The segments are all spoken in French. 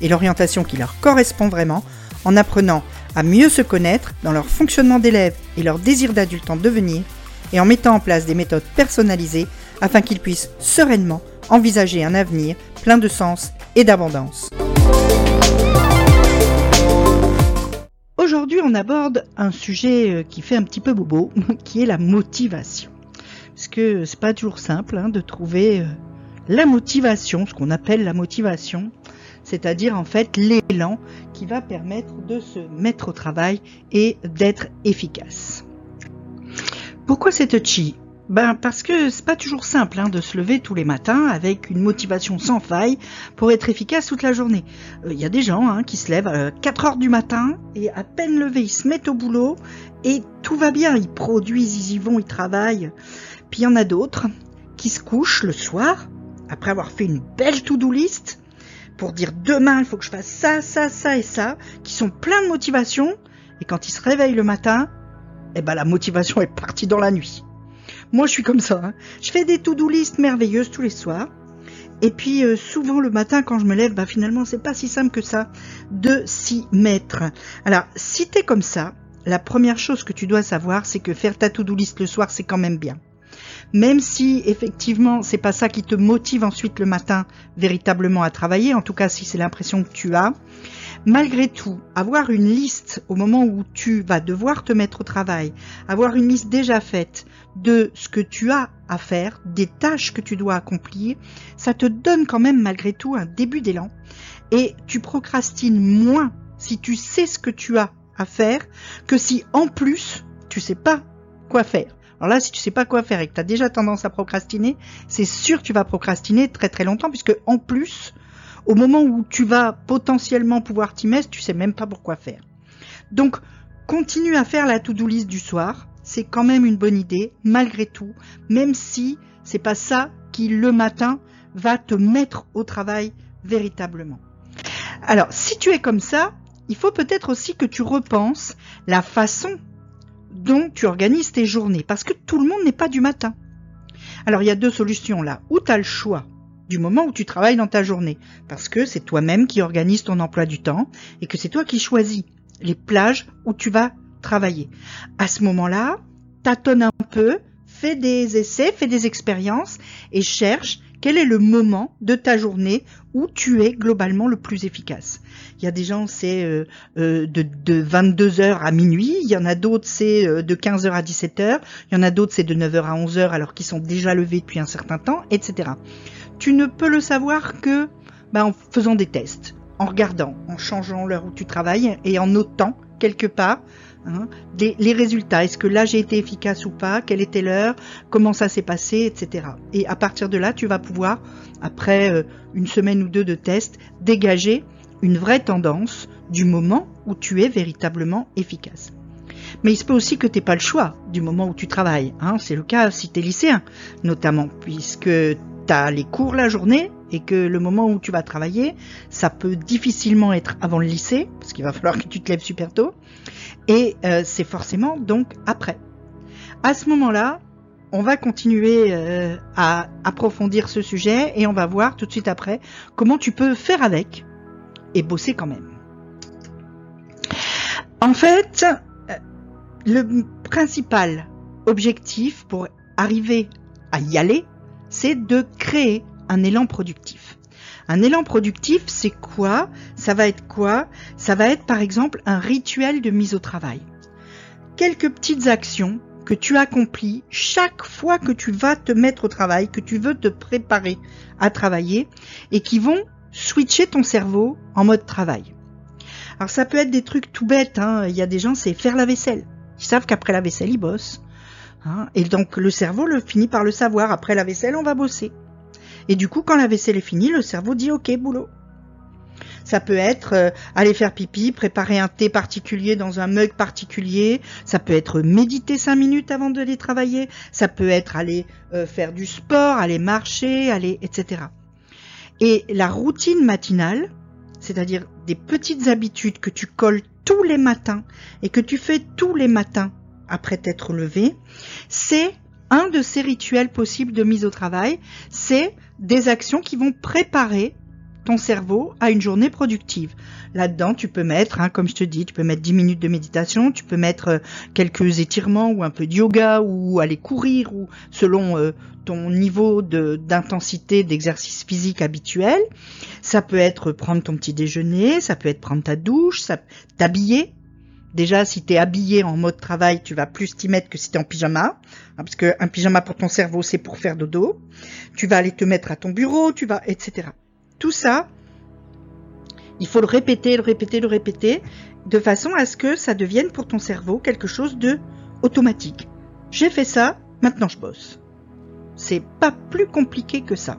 et l'orientation qui leur correspond vraiment en apprenant à mieux se connaître dans leur fonctionnement d'élève et leur désir d'adulte en devenir et en mettant en place des méthodes personnalisées afin qu'ils puissent sereinement envisager un avenir plein de sens et d'abondance. Aujourd'hui, on aborde un sujet euh, qui fait un petit peu bobo, qui est la motivation. Parce que c'est pas toujours simple hein, de trouver euh, la motivation, ce qu'on appelle la motivation, c'est-à-dire en fait l'élan qui va permettre de se mettre au travail et d'être efficace. Pourquoi c'est touchy ben parce que c'est pas toujours simple hein, de se lever tous les matins avec une motivation sans faille pour être efficace toute la journée. Il euh, y a des gens hein, qui se lèvent à 4 heures du matin et à peine levés ils se mettent au boulot et tout va bien, ils produisent, ils y vont, ils travaillent. Puis il y en a d'autres qui se couchent le soir après avoir fait une belle to-do list pour dire demain il faut que je fasse ça, ça, ça et ça, qui sont pleins de motivation et quand ils se réveillent le matin, eh ben la motivation est partie dans la nuit. Moi, je suis comme ça. Hein. Je fais des to-do list merveilleuses tous les soirs. Et puis euh, souvent le matin quand je me lève, bah finalement c'est pas si simple que ça de s'y mettre. Alors si t'es comme ça, la première chose que tu dois savoir, c'est que faire ta to-do list le soir, c'est quand même bien. Même si effectivement c'est pas ça qui te motive ensuite le matin véritablement à travailler, en tout cas si c'est l'impression que tu as, Malgré tout, avoir une liste au moment où tu vas devoir te mettre au travail, avoir une liste déjà faite de ce que tu as à faire, des tâches que tu dois accomplir, ça te donne quand même malgré tout un début d'élan et tu procrastines moins si tu sais ce que tu as à faire que si en plus tu sais pas quoi faire. Alors là, si tu sais pas quoi faire et que tu as déjà tendance à procrastiner, c'est sûr que tu vas procrastiner très très longtemps puisque en plus, au moment où tu vas potentiellement pouvoir t'y mettre, tu sais même pas pourquoi faire. Donc, continue à faire la to-do list du soir. C'est quand même une bonne idée, malgré tout, même si c'est pas ça qui le matin va te mettre au travail véritablement. Alors, si tu es comme ça, il faut peut-être aussi que tu repenses la façon dont tu organises tes journées, parce que tout le monde n'est pas du matin. Alors, il y a deux solutions là. Ou tu as le choix du moment où tu travailles dans ta journée, parce que c'est toi-même qui organise ton emploi du temps et que c'est toi qui choisis les plages où tu vas travailler. À ce moment-là, tâtonne un peu, fais des essais, fais des expériences et cherche quel est le moment de ta journée où tu es globalement le plus efficace? Il y a des gens, c'est euh, euh, de, de 22h à minuit, il y en a d'autres, c'est euh, de 15h à 17h, il y en a d'autres, c'est de 9h à 11h alors qu'ils sont déjà levés depuis un certain temps, etc tu ne peux le savoir que bah, en faisant des tests, en regardant, en changeant l'heure où tu travailles et en notant quelque part hein, les résultats. Est-ce que là j'ai été efficace ou pas? Quelle était l'heure? Comment ça s'est passé? Etc. Et à partir de là, tu vas pouvoir, après euh, une semaine ou deux de tests, dégager une vraie tendance du moment où tu es véritablement efficace. Mais il se peut aussi que tu n'aies pas le choix du moment où tu travailles. Hein. C'est le cas si tu es lycéen, notamment, puisque tu as les cours la journée et que le moment où tu vas travailler, ça peut difficilement être avant le lycée, parce qu'il va falloir que tu te lèves super tôt, et euh, c'est forcément donc après. À ce moment-là, on va continuer euh, à approfondir ce sujet et on va voir tout de suite après comment tu peux faire avec et bosser quand même. En fait, euh, le principal objectif pour arriver à y aller, c'est de créer un élan productif. Un élan productif, c'est quoi? Ça va être quoi? Ça va être par exemple un rituel de mise au travail. Quelques petites actions que tu accomplis chaque fois que tu vas te mettre au travail, que tu veux te préparer à travailler et qui vont switcher ton cerveau en mode travail. Alors ça peut être des trucs tout bêtes, hein. il y a des gens c'est faire la vaisselle. Ils savent qu'après la vaisselle ils bossent. Hein. et donc le cerveau le finit par le savoir. Après la vaisselle, on va bosser. Et du coup, quand la vaisselle est finie, le cerveau dit OK, boulot. Ça peut être euh, aller faire pipi, préparer un thé particulier dans un mug particulier. Ça peut être méditer cinq minutes avant de les travailler. Ça peut être aller euh, faire du sport, aller marcher, aller, etc. Et la routine matinale, c'est-à-dire des petites habitudes que tu colles tous les matins et que tu fais tous les matins après t'être levé, c'est un de ces rituels possibles de mise au travail, c'est des actions qui vont préparer ton cerveau à une journée productive. Là-dedans, tu peux mettre, hein, comme je te dis, tu peux mettre 10 minutes de méditation, tu peux mettre euh, quelques étirements ou un peu de yoga ou aller courir ou selon euh, ton niveau d'intensité d'exercice physique habituel. Ça peut être prendre ton petit déjeuner, ça peut être prendre ta douche, t'habiller, Déjà, si tu es habillé en mode travail, tu vas plus t'y mettre que si tu es en pyjama, hein, parce qu'un pyjama pour ton cerveau, c'est pour faire dodo. Tu vas aller te mettre à ton bureau, tu vas, etc. Tout ça, il faut le répéter, le répéter, le répéter, de façon à ce que ça devienne pour ton cerveau quelque chose de automatique. J'ai fait ça, maintenant je bosse. C'est pas plus compliqué que ça.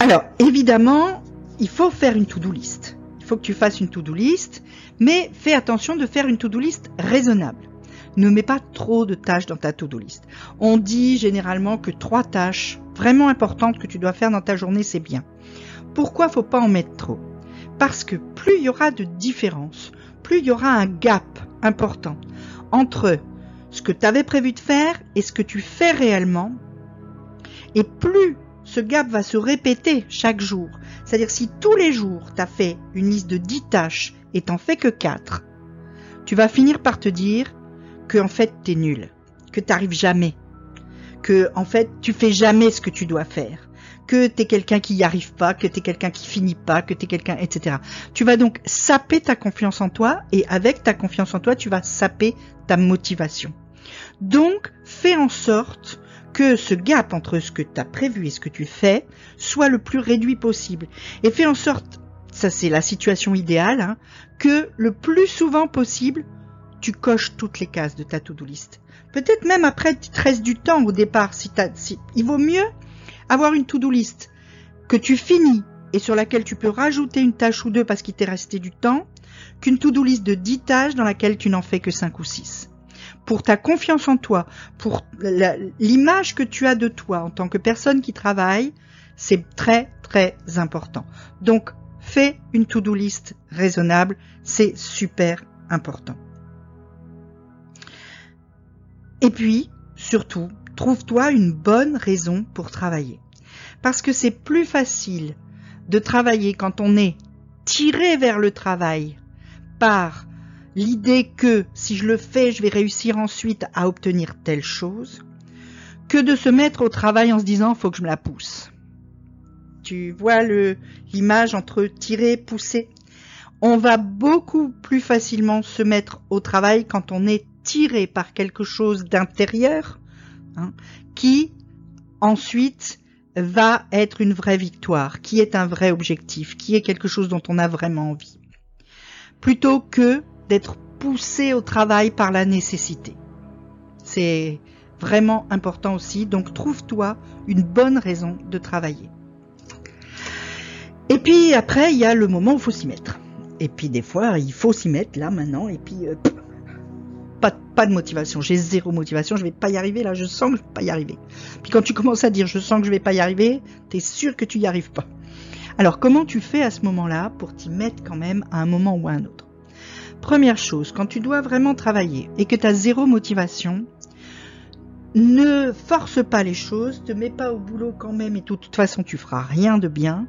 Alors, évidemment, il faut faire une to-do list. Il faut que tu fasses une to-do list mais fais attention de faire une to-do list raisonnable. Ne mets pas trop de tâches dans ta to-do list. On dit généralement que trois tâches vraiment importantes que tu dois faire dans ta journée, c'est bien. Pourquoi faut pas en mettre trop? Parce que plus il y aura de différences, plus il y aura un gap important entre ce que tu avais prévu de faire et ce que tu fais réellement, et plus ce gap va se répéter chaque jour. C'est-à-dire si tous les jours tu as fait une liste de 10 tâches et t'en fais que 4, tu vas finir par te dire que en fait t'es nul, que t'arrives jamais, que en fait tu fais jamais ce que tu dois faire, que t'es quelqu'un qui y arrive pas, que t'es quelqu'un qui finit pas, que t'es quelqu'un, etc. Tu vas donc saper ta confiance en toi et avec ta confiance en toi, tu vas saper ta motivation. Donc, fais en sorte que ce gap entre ce que tu as prévu et ce que tu fais soit le plus réduit possible. Et fais en sorte ça c'est la situation idéale, hein, que le plus souvent possible, tu coches toutes les cases de ta to-do list. Peut-être même après, tu te restes du temps au départ. Si, si il vaut mieux avoir une to-do list que tu finis et sur laquelle tu peux rajouter une tâche ou deux parce qu'il t'est resté du temps, qu'une to-do list de 10 tâches dans laquelle tu n'en fais que 5 ou 6. Pour ta confiance en toi, pour l'image que tu as de toi en tant que personne qui travaille, c'est très très important. Donc Fais une to-do list raisonnable, c'est super important. Et puis, surtout, trouve-toi une bonne raison pour travailler. Parce que c'est plus facile de travailler quand on est tiré vers le travail par l'idée que si je le fais, je vais réussir ensuite à obtenir telle chose, que de se mettre au travail en se disant faut que je me la pousse tu vois l'image entre tirer, pousser. On va beaucoup plus facilement se mettre au travail quand on est tiré par quelque chose d'intérieur, hein, qui ensuite va être une vraie victoire, qui est un vrai objectif, qui est quelque chose dont on a vraiment envie, plutôt que d'être poussé au travail par la nécessité. C'est vraiment important aussi, donc trouve-toi une bonne raison de travailler. Et puis après, il y a le moment où il faut s'y mettre. Et puis des fois, il faut s'y mettre là maintenant. Et puis euh, pas, de motivation. J'ai zéro motivation. Je vais pas y arriver là. Je sens que je vais pas y arriver. Puis quand tu commences à dire je sens que je vais pas y arriver, tu es sûr que tu y arrives pas. Alors comment tu fais à ce moment-là pour t'y mettre quand même à un moment ou à un autre? Première chose, quand tu dois vraiment travailler et que tu as zéro motivation, ne force pas les choses, te mets pas au boulot quand même et de toute façon tu feras rien de bien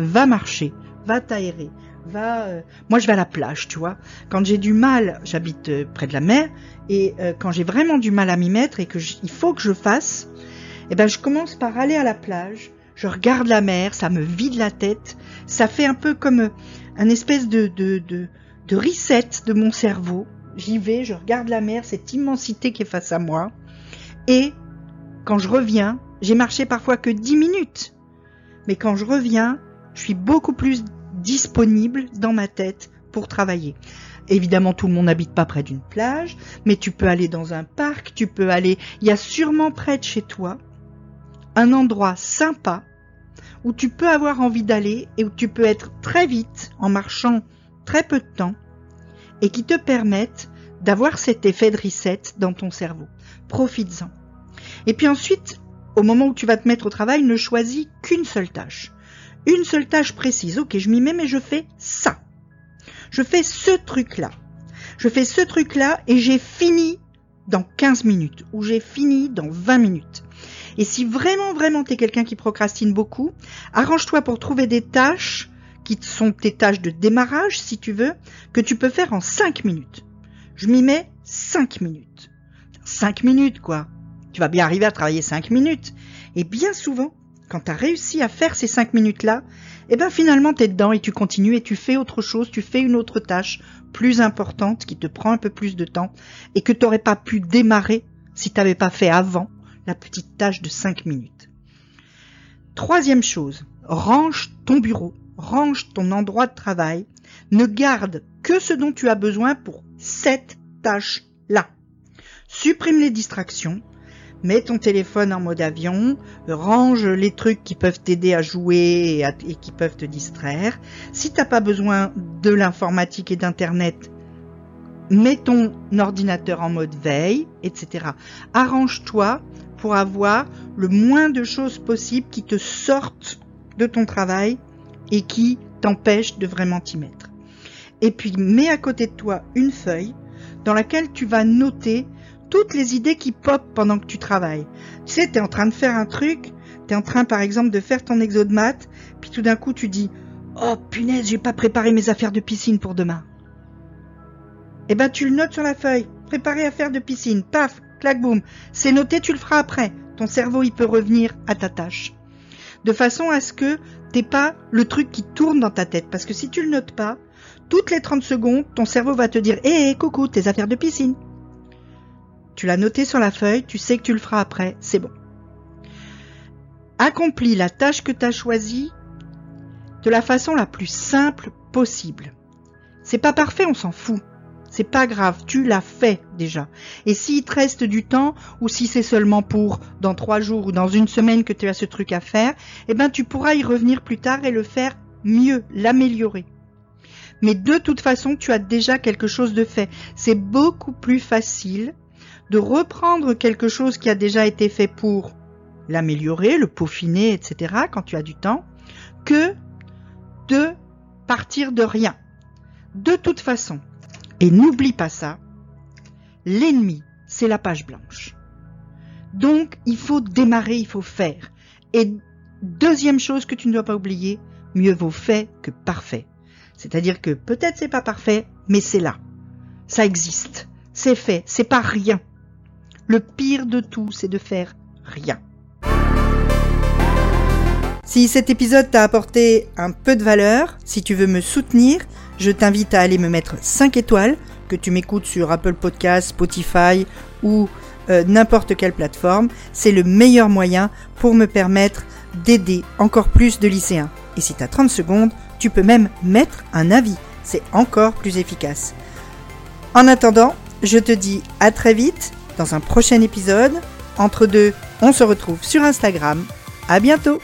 va marcher, va t'aérer, va. Euh, moi, je vais à la plage, tu vois. Quand j'ai du mal, j'habite euh, près de la mer, et euh, quand j'ai vraiment du mal à m'y mettre et que il faut que je fasse, eh ben, je commence par aller à la plage. Je regarde la mer, ça me vide la tête. Ça fait un peu comme un espèce de, de, de, de reset de mon cerveau. J'y vais, je regarde la mer, cette immensité qui est face à moi. Et quand je reviens, j'ai marché parfois que dix minutes. Mais quand je reviens, je suis beaucoup plus disponible dans ma tête pour travailler. Évidemment, tout le monde n'habite pas près d'une plage, mais tu peux aller dans un parc, tu peux aller, il y a sûrement près de chez toi un endroit sympa où tu peux avoir envie d'aller et où tu peux être très vite en marchant très peu de temps et qui te permettent d'avoir cet effet de reset dans ton cerveau. Profites-en. Et puis ensuite, au moment où tu vas te mettre au travail, ne choisis qu'une seule tâche. Une seule tâche précise. Ok, je m'y mets, mais je fais ça. Je fais ce truc-là. Je fais ce truc-là et j'ai fini dans 15 minutes ou j'ai fini dans 20 minutes. Et si vraiment, vraiment tu es quelqu'un qui procrastine beaucoup, arrange-toi pour trouver des tâches qui sont tes tâches de démarrage, si tu veux, que tu peux faire en 5 minutes. Je m'y mets 5 minutes. 5 minutes, quoi. Tu vas bien arriver à travailler 5 minutes. Et bien souvent, quand tu as réussi à faire ces 5 minutes-là, eh ben finalement tu es dedans et tu continues et tu fais autre chose, tu fais une autre tâche plus importante qui te prend un peu plus de temps et que tu n'aurais pas pu démarrer si tu n'avais pas fait avant la petite tâche de 5 minutes. Troisième chose, range ton bureau, range ton endroit de travail, ne garde que ce dont tu as besoin pour cette tâche-là. Supprime les distractions, mets ton téléphone en mode avion, range les trucs qui peuvent t'aider à jouer et, qui peuvent te distraire. Si t'as pas besoin de l'informatique et d'internet, mets ton ordinateur en mode veille, etc. Arrange-toi pour avoir le moins de choses possibles qui te sortent de ton travail et qui t'empêchent de vraiment t'y mettre. Et puis mets à côté de toi une feuille dans laquelle tu vas noter toutes les idées qui popent pendant que tu travailles. Tu sais, tu es en train de faire un truc, tu es en train par exemple de faire ton exo de maths, puis tout d'un coup tu dis Oh punaise, j'ai pas préparé mes affaires de piscine pour demain. Eh ben tu le notes sur la feuille. Préparer affaires de piscine. Paf, clac boum. C'est noté, tu le feras après. Ton cerveau il peut revenir à ta tâche. De façon à ce que t'aies pas le truc qui tourne dans ta tête. Parce que si tu le notes pas, toutes les 30 secondes, ton cerveau va te dire Hé, coucou, tes affaires de piscine. Tu l'as noté sur la feuille, tu sais que tu le feras après, c'est bon. Accomplis la tâche que tu as choisie de la façon la plus simple possible. C'est pas parfait, on s'en fout. C'est pas grave, tu l'as fait déjà. Et s'il te reste du temps, ou si c'est seulement pour dans trois jours ou dans une semaine que tu as ce truc à faire, eh ben tu pourras y revenir plus tard et le faire mieux, l'améliorer. Mais de toute façon, tu as déjà quelque chose de fait. C'est beaucoup plus facile de reprendre quelque chose qui a déjà été fait pour l'améliorer, le peaufiner, etc., quand tu as du temps, que de partir de rien. De toute façon, et n'oublie pas ça, l'ennemi, c'est la page blanche. Donc, il faut démarrer, il faut faire. Et deuxième chose que tu ne dois pas oublier, mieux vaut fait que parfait. C'est-à-dire que peut-être c'est pas parfait, mais c'est là. Ça existe. C'est fait. C'est pas rien. Le pire de tout, c'est de faire rien. Si cet épisode t'a apporté un peu de valeur, si tu veux me soutenir, je t'invite à aller me mettre 5 étoiles, que tu m'écoutes sur Apple Podcasts, Spotify ou euh, n'importe quelle plateforme. C'est le meilleur moyen pour me permettre d'aider encore plus de lycéens. Et si tu as 30 secondes, tu peux même mettre un avis. C'est encore plus efficace. En attendant, je te dis à très vite dans un prochain épisode. Entre deux, on se retrouve sur Instagram. À bientôt!